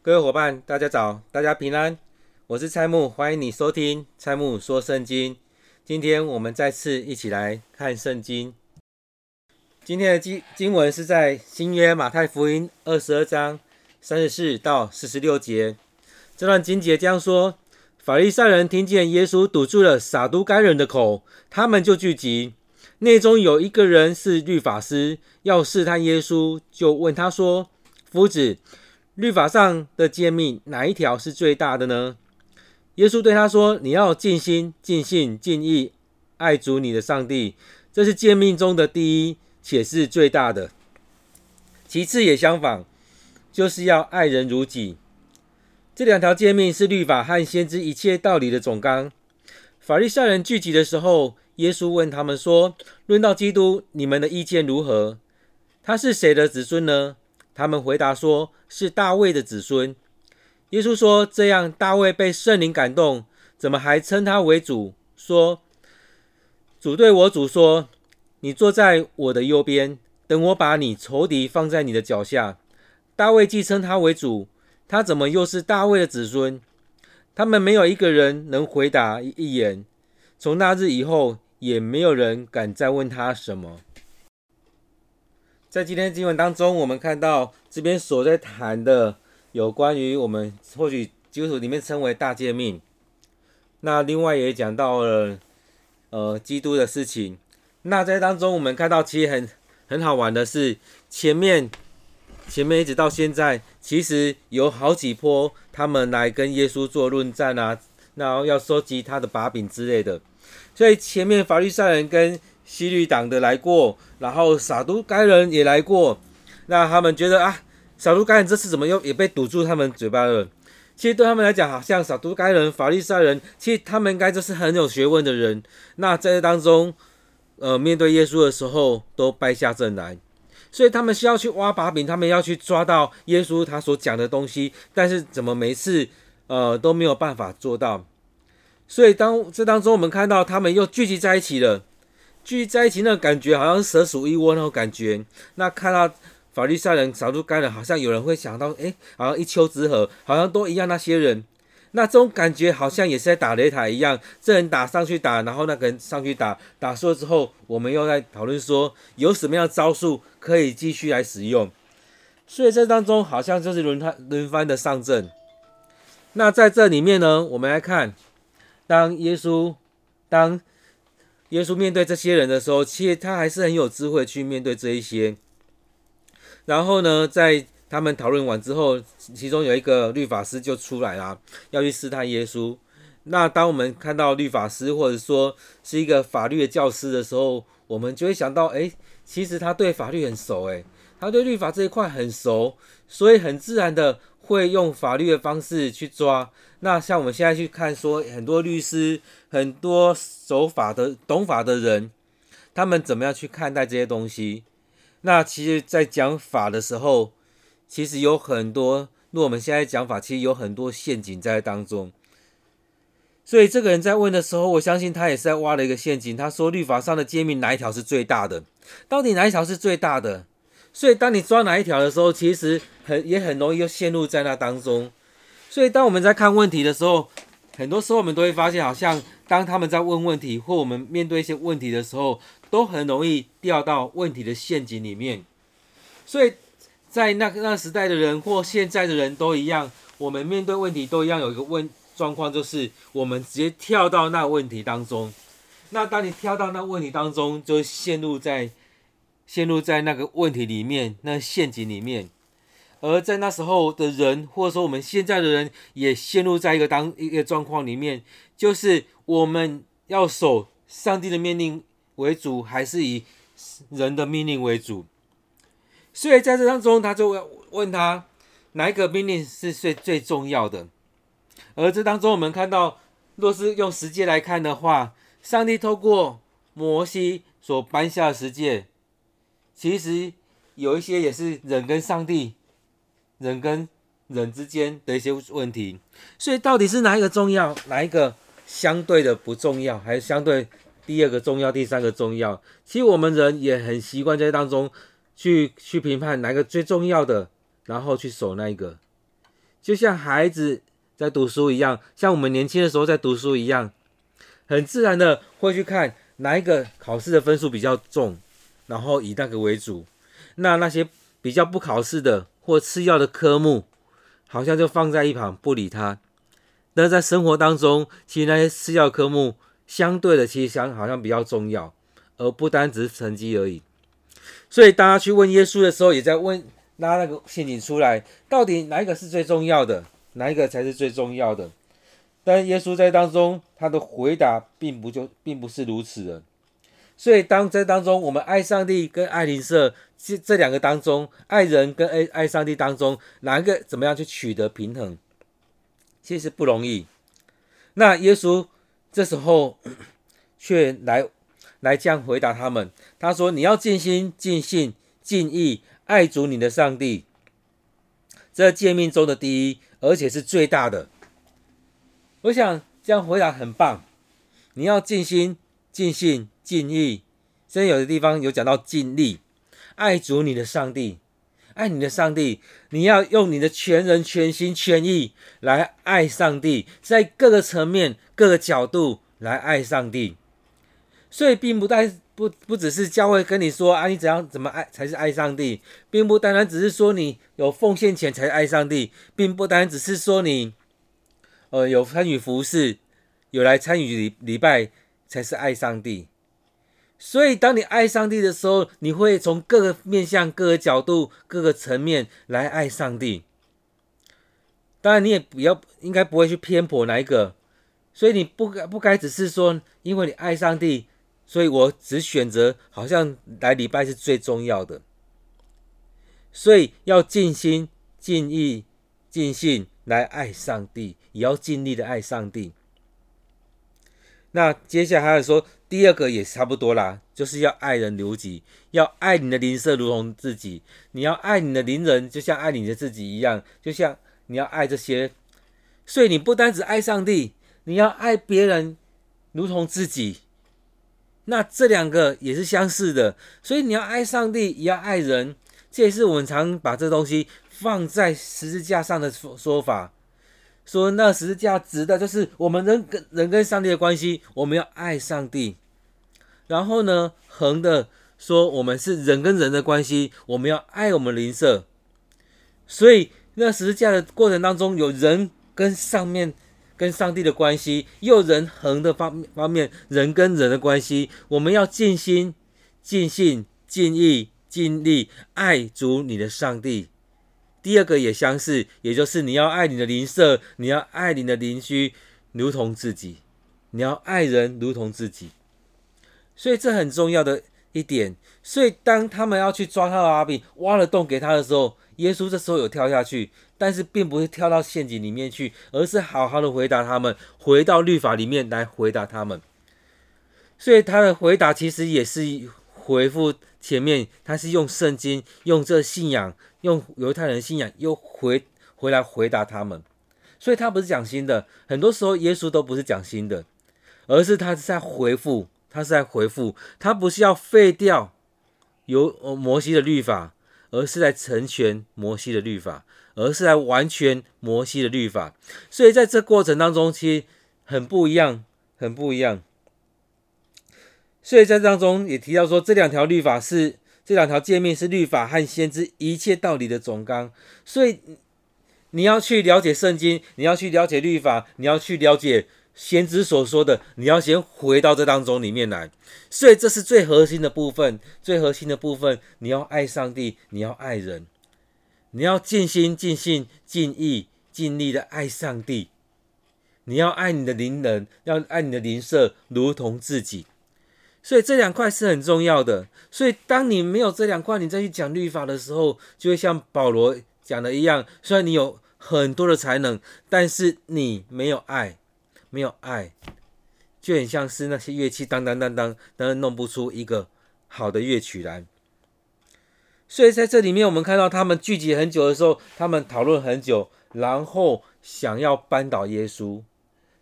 各位伙伴，大家早，大家平安。我是蔡木，欢迎你收听蔡木说圣经。今天我们再次一起来看圣经。今天的经经文是在新约马太福音二十二章三十四到四十六节。这段经节将说：法利赛人听见耶稣堵住了撒都该人的口，他们就聚集。内中有一个人是律法师，要试探耶稣，就问他说：“夫子，律法上的诫命哪一条是最大的呢？”耶稣对他说：“你要尽心、尽性、尽意爱主你的上帝，这是诫命中的第一。”且是最大的，其次也相仿，就是要爱人如己。这两条诫命是律法和先知一切道理的总纲。法利赛人聚集的时候，耶稣问他们说：“论到基督，你们的意见如何？他是谁的子孙呢？”他们回答说：“是大卫的子孙。”耶稣说：“这样，大卫被圣灵感动，怎么还称他为主？说，主对我主说。”你坐在我的右边，等我把你仇敌放在你的脚下。大卫既称他为主，他怎么又是大卫的子孙？他们没有一个人能回答一言。从那日以后，也没有人敢再问他什么。在今天经文当中，我们看到这边所在谈的有关于我们或许基督徒里面称为大诫命。那另外也讲到了呃基督的事情。那在当中，我们看到其实很很好玩的是，前面前面一直到现在，其实有好几波他们来跟耶稣做论战啊，然后要收集他的把柄之类的。所以前面法律赛人跟希律党的来过，然后撒都该人也来过，那他们觉得啊，撒都该人这次怎么又也被堵住他们嘴巴了？其实对他们来讲，好像撒都该人、法利赛人，其实他们应该就是很有学问的人。那在这当中。呃，面对耶稣的时候都败下阵来，所以他们需要去挖把柄，他们要去抓到耶稣他所讲的东西，但是怎么每次呃都没有办法做到。所以当这当中我们看到他们又聚集在一起了，聚在一起那种感觉好像蛇鼠一窝那种感觉。那看到法律赛人、撒都该人，好像有人会想到，诶，好像一丘之貉，好像都一样那些人。那这种感觉好像也是在打擂台一样，这人打上去打，然后那个人上去打，打输了之后，我们又在讨论说有什么样的招数可以继续来使用。所以这当中好像就是轮番轮番的上阵。那在这里面呢，我们来看，当耶稣当 耶稣面对这些人的时候，其实他还是很有智慧去面对这一些。然后呢，在他们讨论完之后，其中有一个律法师就出来了，要去试探耶稣。那当我们看到律法师或者说是一个法律的教师的时候，我们就会想到，哎，其实他对法律很熟，哎，他对律法这一块很熟，所以很自然的会用法律的方式去抓。那像我们现在去看，说很多律师、很多守法的、懂法的人，他们怎么样去看待这些东西？那其实，在讲法的时候，其实有很多，如果我们现在讲法，其实有很多陷阱在当中。所以这个人在问的时候，我相信他也是在挖了一个陷阱。他说：“律法上的诫命哪一条是最大的？到底哪一条是最大的？”所以当你抓哪一条的时候，其实很也很容易又陷入在那当中。所以当我们在看问题的时候，很多时候我们都会发现，好像当他们在问问题，或我们面对一些问题的时候，都很容易掉到问题的陷阱里面。所以。在那个那时代的人或现在的人都一样，我们面对问题都一样，有一个问状况就是我们直接跳到那问题当中。那当你跳到那问题当中，就陷入在陷入在那个问题里面，那陷阱里面。而在那时候的人，或者说我们现在的人，也陷入在一个当一个状况里面，就是我们要守上帝的命令为主，还是以人的命令为主？所以在这当中，他就问他哪一个命令是最最重要的。而这当中，我们看到，若是用十诫来看的话，上帝透过摩西所颁下的十诫，其实有一些也是人跟上帝、人跟人之间的一些问题。所以，到底是哪一个重要，哪一个相对的不重要，还是相对第二个重要、第三个重要？其实我们人也很习惯在当中。去去评判哪个最重要的，然后去守那一个。就像孩子在读书一样，像我们年轻的时候在读书一样，很自然的会去看哪一个考试的分数比较重，然后以那个为主。那那些比较不考试的或次要的科目，好像就放在一旁不理他。那在生活当中，其实那些次要科目相对的，其实相好像比较重要，而不单只是成绩而已。所以大家去问耶稣的时候，也在问拉那个陷阱出来，到底哪一个是最重要的？哪一个才是最重要的？但耶稣在当中，他的回答并不就并不是如此的。所以当这当中，我们爱上帝跟爱邻舍这这两个当中，爱人跟爱爱上帝当中，哪一个怎么样去取得平衡？其实不容易。那耶稣这时候 却来来这样回答他们。他说：“你要尽心、尽性、尽意爱主你的上帝，这诫命中的第一，而且是最大的。”我想这样回答很棒。你要尽心、尽性、尽意，甚至有的地方有讲到尽力爱主你的上帝。爱你的上帝，你要用你的全人、全心、全意来爱上帝，在各个层面、各个角度来爱上帝。所以，并不单不不只是教会跟你说啊，你怎样怎么爱才是爱上帝，并不单单只是说你有奉献钱才是爱上帝，并不单只是说你呃有参与服饰、有来参与礼礼拜才是爱上帝。所以，当你爱上帝的时候，你会从各个面向、各个角度、各个层面来爱上帝。当然，你也不要应该不会去偏颇哪一个。所以，你不该不该只是说，因为你爱上帝，所以我只选择好像来礼拜是最重要的。所以，要尽心、尽意、尽性来爱上帝，也要尽力的爱上帝。那接下来还有说。第二个也差不多啦，就是要爱人如己，要爱你的邻舍如同自己。你要爱你的邻人，就像爱你的自己一样，就像你要爱这些。所以你不单只爱上帝，你要爱别人如同自己。那这两个也是相似的，所以你要爱上帝，也要爱人。这也是我们常把这东西放在十字架上的说说法。说那十字架指的就是我们人跟人跟上帝的关系，我们要爱上帝。然后呢，横的说我们是人跟人的关系，我们要爱我们邻舍。所以那十字架的过程当中，有人跟上面跟上帝的关系，又人横的方方面人跟人的关系，我们要尽心、尽性、尽意、尽力爱主你的上帝。第二个也相似，也就是你要爱你的邻舍，你要爱你的邻居，如同自己；你要爱人如同自己。所以这很重要的一点。所以当他们要去抓他的把柄，挖了洞给他的时候，耶稣这时候有跳下去，但是并不是跳到陷阱里面去，而是好好的回答他们，回到律法里面来回答他们。所以他的回答其实也是回复前面，他是用圣经，用这信仰。用犹太人信仰又回回来回答他们，所以他不是讲新的。很多时候耶稣都不是讲新的，而是他是在回复，他是在回复，他不是要废掉由摩西的律法，而是在成全摩西的律法，而是来完全摩西的律法。所以在这过程当中，其实很不一样，很不一样。所以在当中也提到说，这两条律法是。这两条诫命是律法和先知一切道理的总纲，所以你要去了解圣经，你要去了解律法，你要去了解先知所说的，你要先回到这当中里面来。所以这是最核心的部分，最核心的部分，你要爱上帝，你要爱人，你要尽心、尽性、尽意、尽力的爱上帝，你要爱你的邻人，要爱你的邻舍，如同自己。所以这两块是很重要的。所以当你没有这两块，你再去讲律法的时候，就会像保罗讲的一样：虽然你有很多的才能，但是你没有爱，没有爱，就很像是那些乐器当当当当，但是弄不出一个好的乐曲来。所以在这里面，我们看到他们聚集很久的时候，他们讨论很久，然后想要扳倒耶稣。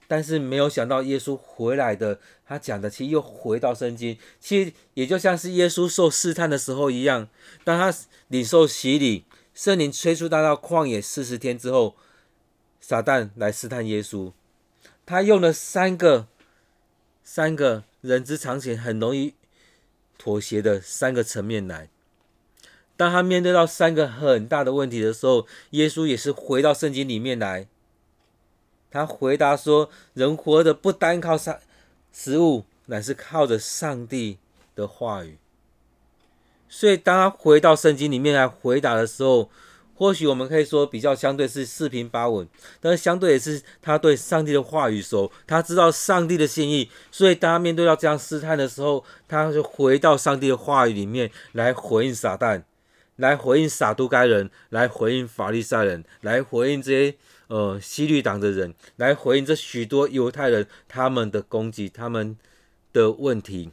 但是没有想到耶稣回来的，他讲的其实又回到圣经，其实也就像是耶稣受试探的时候一样，当他领受洗礼，圣灵催促他到旷野四十天之后，撒旦来试探耶稣。他用了三个三个人之常情，很容易妥协的三个层面来。当他面对到三个很大的问题的时候，耶稣也是回到圣经里面来。他回答说：“人活的不单靠上食物，乃是靠着上帝的话语。”所以，当他回到圣经里面来回答的时候，或许我们可以说比较相对是四平八稳，但是相对也是他对上帝的话语熟，他知道上帝的心意，所以当他面对到这样试探的时候，他就回到上帝的话语里面来回应撒旦，来回应撒都该人，来回应法利赛人，来回应这些呃西律党的人，来回应这许多犹太人他们的攻击，他们的问题。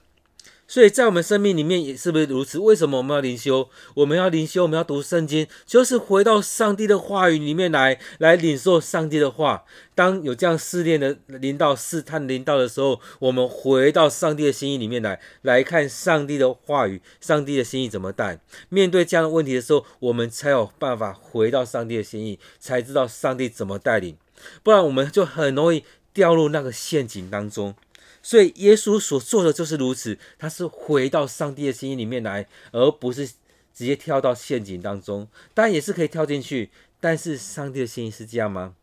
所以在我们生命里面也是不是如此？为什么我们要灵修？我们要灵修，我们要读圣经，就是回到上帝的话语里面来，来领受上帝的话。当有这样试炼的临到、试探临到的时候，我们回到上帝的心意里面来，来看上帝的话语，上帝的心意怎么带。面对这样的问题的时候，我们才有办法回到上帝的心意，才知道上帝怎么带领。不然我们就很容易掉入那个陷阱当中。所以耶稣所做的就是如此，他是回到上帝的心意里面来，而不是直接跳到陷阱当中。当然也是可以跳进去，但是上帝的心意是这样吗？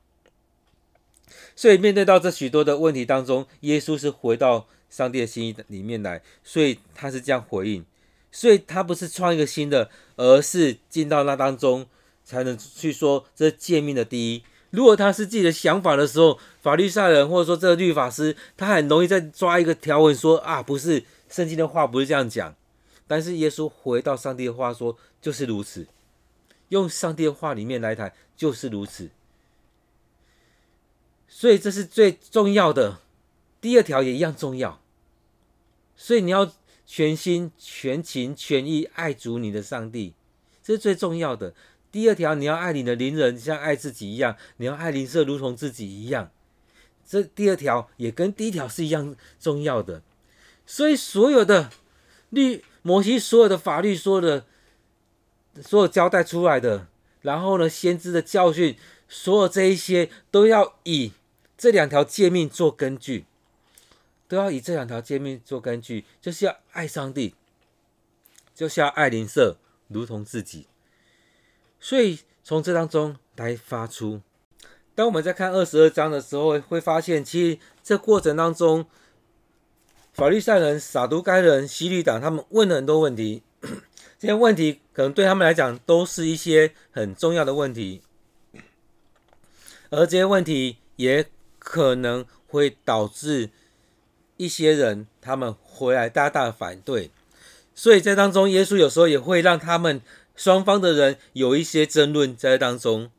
所以面对到这许多的问题当中，耶稣是回到上帝的心意里面来，所以他是这样回应。所以他不是创一个新的，而是进到那当中，才能去说这诫命的第一。如果他是自己的想法的时候，法利赛人或者说这个律法师，他很容易再抓一个条文说啊，不是圣经的话不是这样讲。但是耶稣回到上帝的话说，就是如此，用上帝的话里面来谈，就是如此。所以这是最重要的，第二条也一样重要。所以你要全心全情全意爱主你的上帝，这是最重要的。第二条，你要爱你的邻人像爱自己一样，你要爱邻舍如同自己一样。这第二条也跟第一条是一样重要的。所以所有的律，摩西所有的法律说的，所有交代出来的，然后呢，先知的教训，所有这一些都要以这两条诫命做根据，都要以这两条诫命做根据，就是要爱上帝，就是要爱邻舍如同自己。所以从这当中来发出，当我们在看二十二章的时候，会发现其实这过程当中，法利赛人、撒都该人、希律党他们问了很多问题，这些问题可能对他们来讲都是一些很重要的问题，而这些问题也可能会导致一些人他们回来大大的反对，所以在当中，耶稣有时候也会让他们。双方的人有一些争论在当中，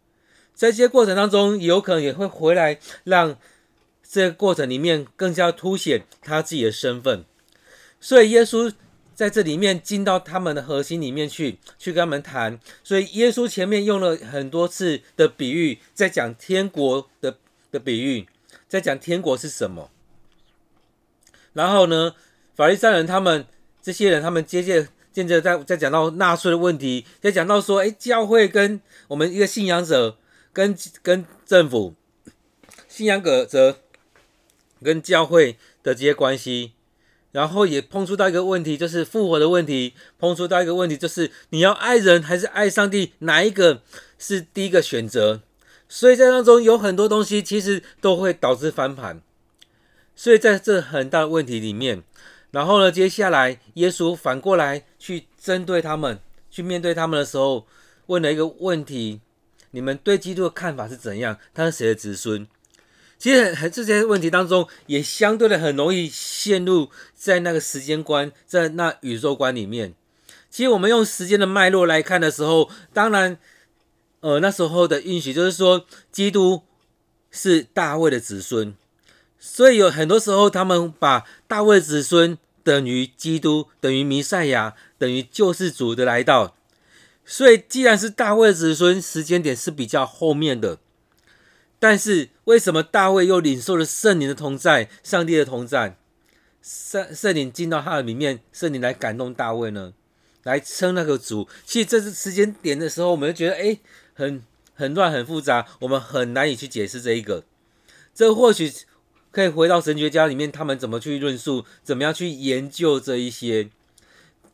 在这些过程当中，有可能也会回来，让这个过程里面更加凸显他自己的身份。所以耶稣在这里面进到他们的核心里面去，去跟他们谈。所以耶稣前面用了很多次的比喻，在讲天国的的比喻，在讲天国是什么。然后呢，法利赛人他们这些人，他们接见。接着再再讲到纳税的问题，再讲到说，哎，教会跟我们一个信仰者跟跟政府信仰者跟教会的这些关系，然后也碰触到一个问题，就是复活的问题，碰触到一个问题，就是你要爱人还是爱上帝，哪一个是第一个选择？所以在当中有很多东西，其实都会导致翻盘。所以在这很大的问题里面。然后呢，接下来耶稣反过来去针对他们，去面对他们的时候，问了一个问题：你们对基督的看法是怎样？他是谁的子孙？其实很这些问题当中，也相对的很容易陷入在那个时间观，在那宇宙观里面。其实我们用时间的脉络来看的时候，当然，呃，那时候的允许就是说，基督是大卫的子孙。所以有很多时候，他们把大卫子孙等于基督，等于弥赛亚，等于救世主的来到。所以，既然是大卫子孙，时间点是比较后面的。但是，为什么大卫又领受了圣灵的同在，上帝的同在，圣圣灵进到他的里面，圣灵来感动大卫呢？来称那个主。其实这是时间点的时候，我们就觉得，哎，很。很乱、很复杂，我们很难以去解释这一个。这或许可以回到神学家里面，他们怎么去论述，怎么样去研究这一些。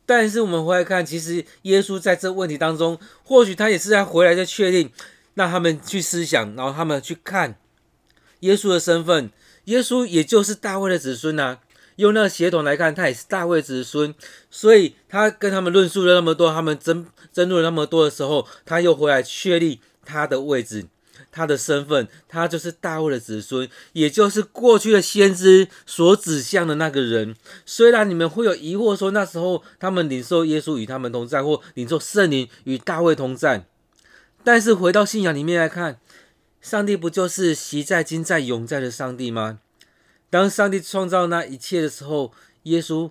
但是我们回来看，其实耶稣在这问题当中，或许他也是在回来再确定，让他们去思想，然后他们去看耶稣的身份。耶稣也就是大卫的子孙呐、用那个血统来看，他也是大卫子孙，所以他跟他们论述了那么多，他们争争论了那么多的时候，他又回来确立他的位置。他的身份，他就是大卫的子孙，也就是过去的先知所指向的那个人。虽然你们会有疑惑，说那时候他们领受耶稣与他们同在，或领受圣灵与大卫同在，但是回到信仰里面来看，上帝不就是昔在、今在、永在的上帝吗？当上帝创造那一切的时候，耶稣。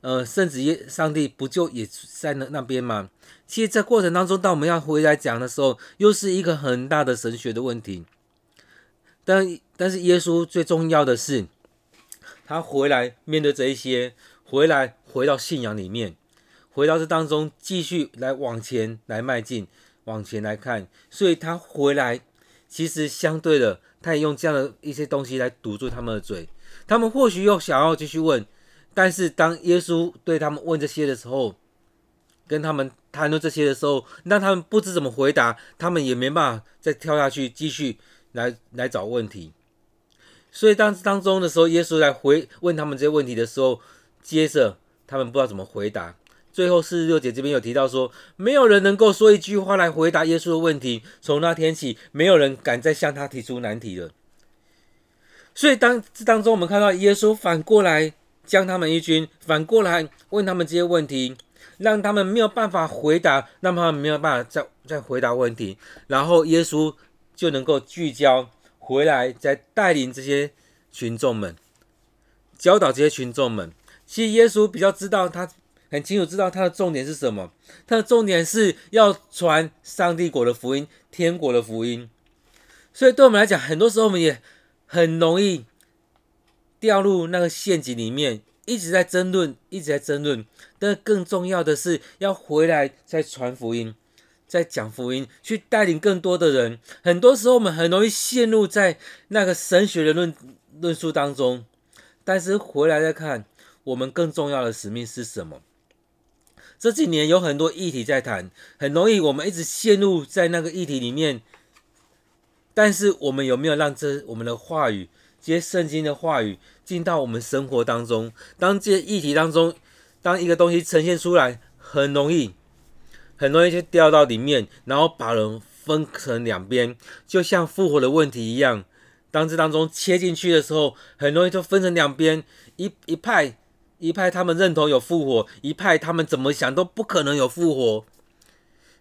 呃，圣子耶上帝不就也在那那边吗？其实，在过程当中，当我们要回来讲的时候，又是一个很大的神学的问题。但但是，耶稣最重要的是，他回来面对这一些，回来回到信仰里面，回到这当中，继续来往前来迈进，往前来看。所以，他回来，其实相对的，他也用这样的一些东西来堵住他们的嘴。他们或许又想要继续问。但是当耶稣对他们问这些的时候，跟他们谈论这些的时候，让他们不知怎么回答，他们也没办法再跳下去继续来来找问题。所以当当中的时候，耶稣来回问他们这些问题的时候，接着他们不知道怎么回答。最后四十六节这边有提到说，没有人能够说一句话来回答耶稣的问题。从那天起，没有人敢再向他提出难题了。所以当这当中，我们看到耶稣反过来。将他们一军，反过来问他们这些问题，让他们没有办法回答，让他们没有办法再再回答问题，然后耶稣就能够聚焦回来，再带领这些群众们，教导这些群众们。其实耶稣比较知道，他很清楚知道他的重点是什么，他的重点是要传上帝国的福音，天国的福音。所以对我们来讲，很多时候我们也很容易。掉入那个陷阱里面，一直在争论，一直在争论。但更重要的是，要回来再传福音，再讲福音，去带领更多的人。很多时候，我们很容易陷入在那个神学的论论述当中。但是回来再看，我们更重要的使命是什么？这几年有很多议题在谈，很容易我们一直陷入在那个议题里面。但是我们有没有让这我们的话语？这些圣经的话语进到我们生活当中，当这些议题当中，当一个东西呈现出来，很容易，很容易就掉到里面，然后把人分成两边，就像复活的问题一样。当这当中切进去的时候，很容易就分成两边，一一派一派他们认同有复活，一派他们怎么想都不可能有复活。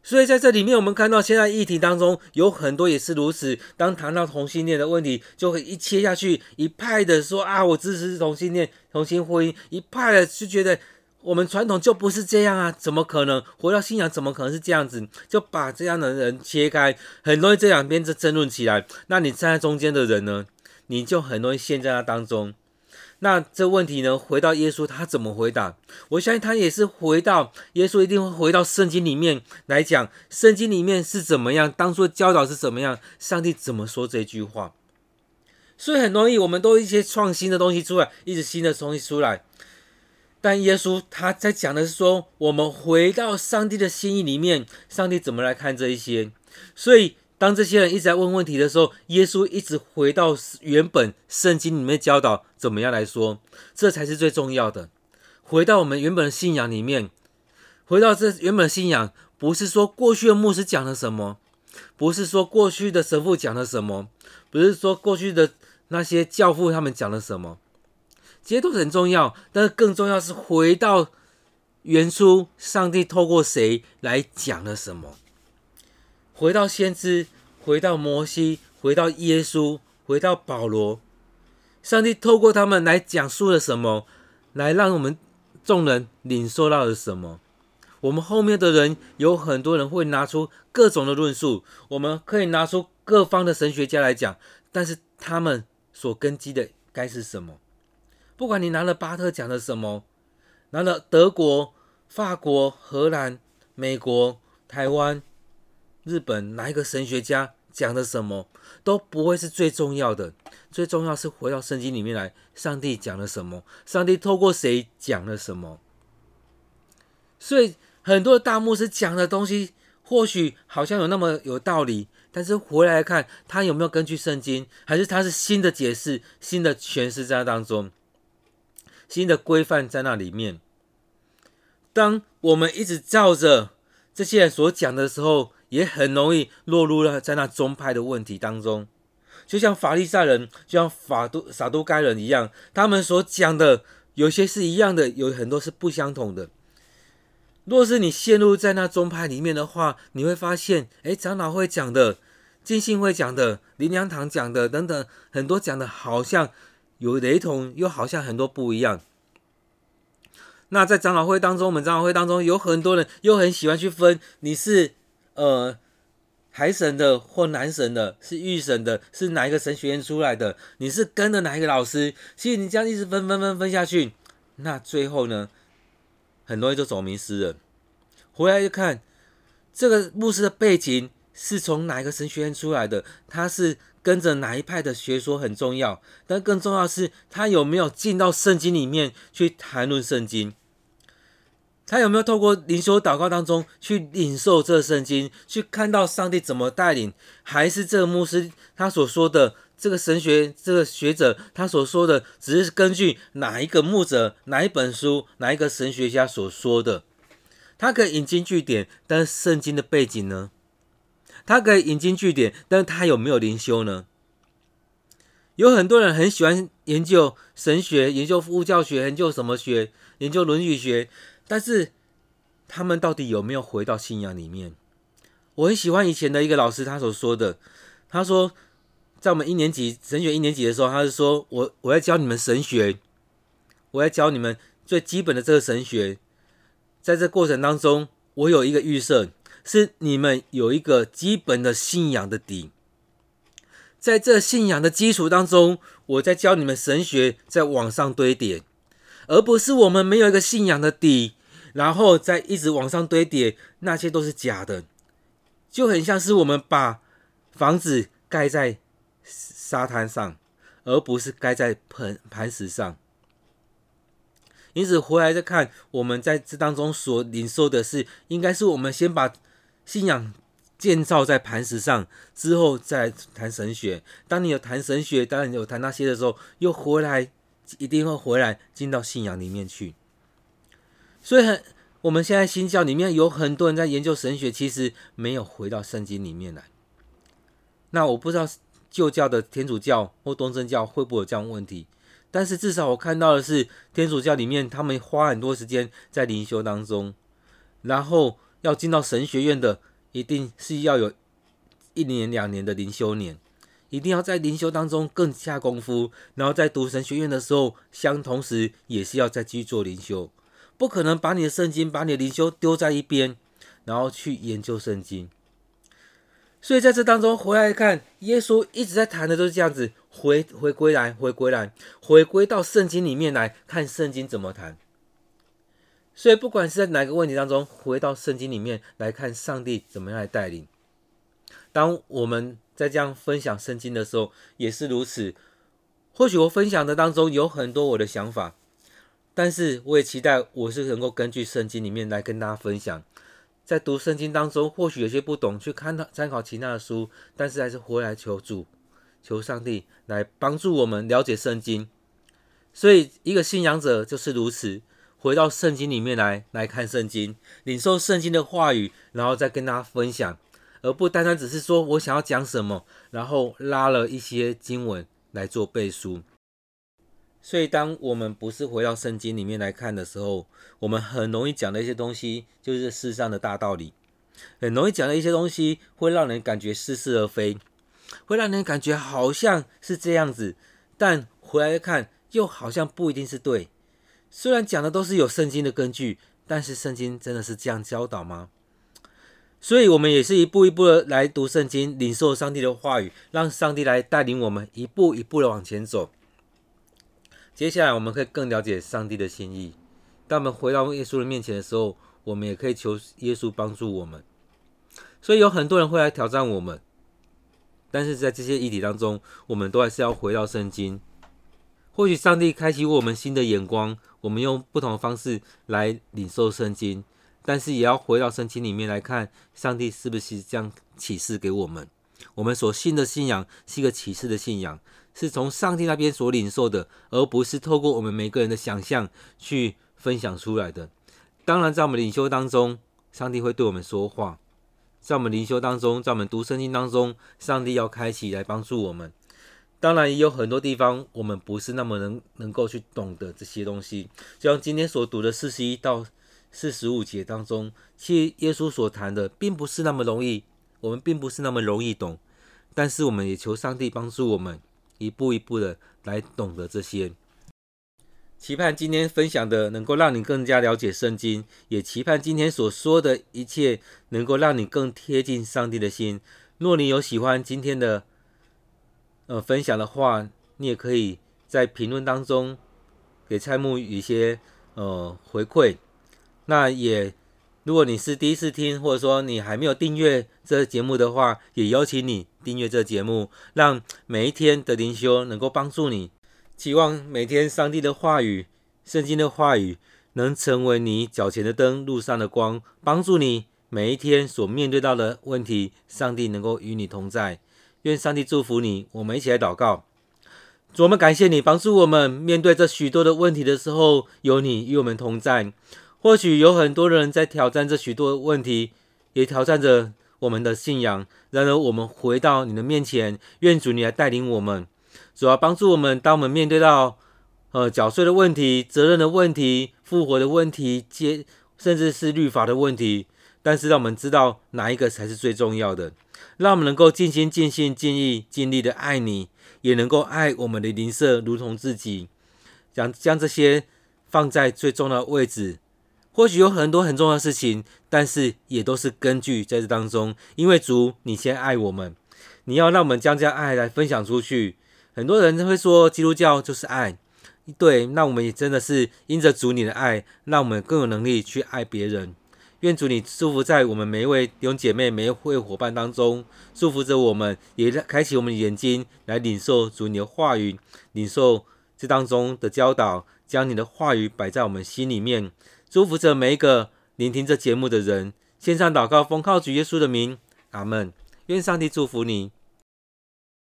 所以在这里面，我们看到现在议题当中有很多也是如此。当谈到同性恋的问题，就会一切下去，一派的说啊，我支持同性恋、同性婚姻；一派的就觉得我们传统就不是这样啊，怎么可能回到信仰？怎么可能是这样子？就把这样的人切开，很容易这两边就争论起来。那你站在中间的人呢，你就很容易陷在那当中。那这问题呢？回到耶稣，他怎么回答？我相信他也是回到耶稣，一定会回到圣经里面来讲，圣经里面是怎么样，当初教导是怎么样，上帝怎么说这句话。所以很容易，我们都一些创新的东西出来，一直新的东西出来。但耶稣他在讲的是说，我们回到上帝的心意里面，上帝怎么来看这一些？所以。当这些人一直在问问题的时候，耶稣一直回到原本圣经里面教导怎么样来说，这才是最重要的。回到我们原本的信仰里面，回到这原本的信仰，不是说过去的牧师讲了什么，不是说过去的神父讲了什么，不是说过去的那些教父他们讲了什么，这些都很重要。但是更重要是回到原初，上帝透过谁来讲了什么。回到先知，回到摩西，回到耶稣，回到保罗，上帝透过他们来讲述了什么？来让我们众人领受到了什么？我们后面的人有很多人会拿出各种的论述，我们可以拿出各方的神学家来讲，但是他们所根基的该是什么？不管你拿了巴特讲的什么，拿了德国、法国、荷兰、美国、台湾。日本哪一个神学家讲的什么，都不会是最重要的。最重要是回到圣经里面来，上帝讲了什么？上帝透过谁讲了什么？所以很多的大牧师讲的东西，或许好像有那么有道理，但是回来看他有没有根据圣经，还是他是新的解释、新的诠释在当中，新的规范在那里面。当我们一直照着这些人所讲的时候，也很容易落入了在那宗派的问题当中。就像法利赛人，就像法都撒都该人一样，他们所讲的有些是一样的，有很多是不相同的。若是你陷入在那宗派里面的话，你会发现，哎，长老会讲的、金信会讲的、林良堂讲的等等，很多讲的好像有雷同，又好像很多不一样。那在长老会当中，我们长老会当中有很多人又很喜欢去分，你是呃海神的或男神的，是御神的，是哪一个神学院出来的？你是跟着哪一个老师？其实你这样一直分分分分下去，那最后呢？很多人就走迷失了，回来就看这个牧师的背景是从哪一个神学院出来的，他是跟着哪一派的学说很重要，但更重要是他有没有进到圣经里面去谈论圣经，他有没有透过灵修祷告当中去领受这圣经，去看到上帝怎么带领，还是这个牧师他所说的。这个神学这个学者他所说的，只是根据哪一个牧者、哪一本书、哪一个神学家所说的，他可以引经据典，但是圣经的背景呢？他可以引经据典，但是他有没有灵修呢？有很多人很喜欢研究神学、研究佛教学、研究什么学、研究伦理学，但是他们到底有没有回到信仰里面？我很喜欢以前的一个老师他所说的，他说。在我们一年级神学一年级的时候，他是说我我要教你们神学，我要教你们最基本的这个神学。在这过程当中，我有一个预设，是你们有一个基本的信仰的底。在这信仰的基础当中，我在教你们神学，在往上堆叠，而不是我们没有一个信仰的底，然后再一直往上堆叠，那些都是假的，就很像是我们把房子盖在。沙滩上，而不是盖在磐磐石上。因此回来再看，我们在这当中所领受的是，应该是我们先把信仰建造在磐石上，之后再谈神学。当你有谈神学，当然有谈那些的时候，又回来，一定会回来进到信仰里面去。所以很，我们现在新教里面有很多人在研究神学，其实没有回到圣经里面来。那我不知道。旧教的天主教或东正教会不会有这样问题？但是至少我看到的是，天主教里面他们花很多时间在灵修当中，然后要进到神学院的，一定是要有一年两年的灵修年，一定要在灵修当中更下功夫，然后在读神学院的时候，相同时也是要再继续做灵修，不可能把你的圣经、把你的灵修丢在一边，然后去研究圣经。所以在这当中回来看，耶稣一直在谈的都是这样子，回回归来，回归来，回归到圣经里面来看圣经怎么谈。所以不管是在哪个问题当中，回到圣经里面来看上帝怎么样来带领。当我们在这样分享圣经的时候，也是如此。或许我分享的当中有很多我的想法，但是我也期待我是能够根据圣经里面来跟大家分享。在读圣经当中，或许有些不懂，去看他参考其他的书，但是还是回来求主，求上帝来帮助我们了解圣经。所以，一个信仰者就是如此，回到圣经里面来来看圣经，领受圣经的话语，然后再跟大家分享，而不单单只是说我想要讲什么，然后拉了一些经文来做背书。所以，当我们不是回到圣经里面来看的时候，我们很容易讲的一些东西，就是世上的大道理，很容易讲的一些东西，会让人感觉似是而非，会让人感觉好像是这样子，但回来看，又好像不一定是对。虽然讲的都是有圣经的根据，但是圣经真的是这样教导吗？所以，我们也是一步一步的来读圣经，领受上帝的话语，让上帝来带领我们一步一步的往前走。接下来我们可以更了解上帝的心意。当我们回到耶稣的面前的时候，我们也可以求耶稣帮助我们。所以有很多人会来挑战我们，但是在这些议题当中，我们都还是要回到圣经。或许上帝开启我们新的眼光，我们用不同的方式来领受圣经，但是也要回到圣经里面来看，上帝是不是这样启示给我们？我们所信的信仰是一个启示的信仰，是从上帝那边所领受的，而不是透过我们每个人的想象去分享出来的。当然，在我们灵修当中，上帝会对我们说话；在我们灵修当中，在我们读圣经当中，上帝要开启来帮助我们。当然也有很多地方我们不是那么能能够去懂得这些东西，就像今天所读的四十一到四十五节当中，其实耶稣所谈的并不是那么容易，我们并不是那么容易懂，但是我们也求上帝帮助我们一步一步的来懂得这些。期盼今天分享的能够让你更加了解圣经，也期盼今天所说的一切能够让你更贴近上帝的心。若你有喜欢今天的，呃，分享的话，你也可以在评论当中给蔡木一些呃回馈。那也，如果你是第一次听，或者说你还没有订阅这节目的话，也邀请你订阅这节目，让每一天的灵修能够帮助你。期望每天上帝的话语、圣经的话语能成为你脚前的灯、路上的光，帮助你每一天所面对到的问题，上帝能够与你同在。愿上帝祝福你。我们一起来祷告。主，我们感谢你帮助我们面对这许多的问题的时候，有你与我们同在。或许有很多人在挑战这许多问题，也挑战着我们的信仰。然而，我们回到你的面前，愿主你来带领我们。主要帮助我们，当我们面对到呃缴税的问题、责任的问题、复活的问题、接甚至是律法的问题，但是让我们知道哪一个才是最重要的。让我们能够尽心、尽性、尽意、尽力的爱你，也能够爱我们的邻舍如同自己，将将这些放在最重要的位置。或许有很多很重要的事情，但是也都是根据在这当中，因为主你先爱我们，你要让我们将这样爱来分享出去。很多人会说基督教就是爱，对，那我们也真的是因着主你的爱，让我们更有能力去爱别人。愿主你祝福在我们每一位弟兄姐妹、每一位伙伴当中，祝福着我们，也开启我们的眼睛来领受主你的话语，领受这当中的教导，将你的话语摆在我们心里面，祝福着每一个聆听这节目的人。线上祷告，奉靠主耶稣的名，阿门。愿上帝祝福你。